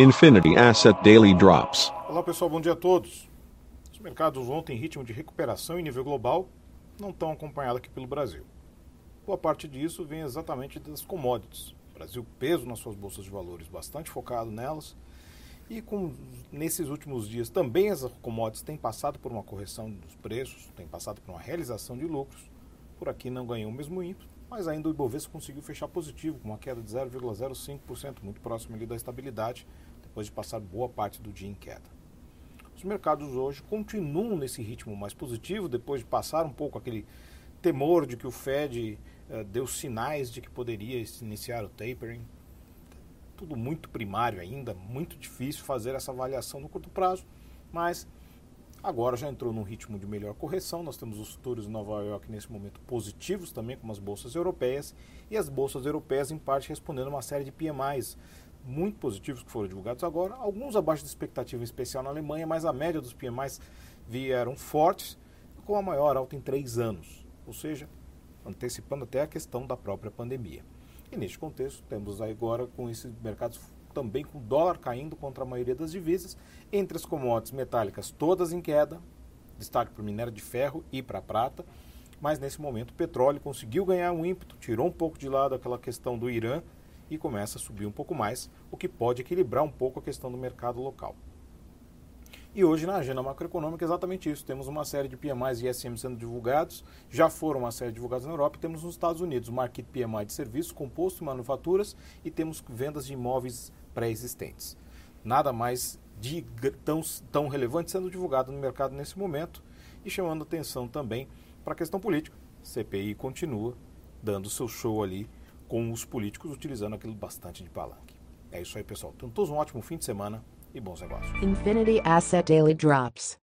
Infinity Asset Daily Drops. Olá pessoal, bom dia a todos. Os mercados ontem em ritmo de recuperação em nível global não estão acompanhados aqui pelo Brasil. Boa parte disso vem exatamente das commodities. O Brasil peso nas suas bolsas de valores, bastante focado nelas. E com, nesses últimos dias também as commodities têm passado por uma correção dos preços, têm passado por uma realização de lucros. Por aqui não ganhou o mesmo ímpeto, mas ainda o Ibovespa conseguiu fechar positivo, com uma queda de 0,05%, muito próximo ali da estabilidade, depois de passar boa parte do dia em queda. Os mercados hoje continuam nesse ritmo mais positivo, depois de passar um pouco aquele temor de que o Fed uh, deu sinais de que poderia iniciar o tapering. Tudo muito primário ainda, muito difícil fazer essa avaliação no curto prazo, mas Agora já entrou num ritmo de melhor correção. Nós temos os futuros de Nova York nesse momento positivos também, como as bolsas europeias, e as bolsas europeias em parte respondendo a uma série de PMIs muito positivos que foram divulgados agora, alguns abaixo da expectativa, em especial na Alemanha, mas a média dos PMIs vieram fortes, com a maior alta em três anos, ou seja, antecipando até a questão da própria pandemia. E neste contexto, temos agora com esses mercados também com o dólar caindo contra a maioria das divisas, entre as commodities metálicas todas em queda, destaque para o minério de ferro e para a prata, mas nesse momento o petróleo conseguiu ganhar um ímpeto, tirou um pouco de lado aquela questão do Irã e começa a subir um pouco mais, o que pode equilibrar um pouco a questão do mercado local. E hoje na agenda macroeconômica é exatamente isso. Temos uma série de PMIs e ISM sendo divulgados, já foram uma série divulgados na Europa, e temos nos Estados Unidos o Market PMI de serviços, composto e manufaturas, e temos vendas de imóveis pré-existentes. Nada mais de tão, tão relevante sendo divulgado no mercado nesse momento e chamando atenção também para a questão política. CPI continua dando seu show ali com os políticos utilizando aquilo bastante de palanque. É isso aí, pessoal. Tenham todos um ótimo fim de semana e bons negócios. Infinity Asset Daily Drops.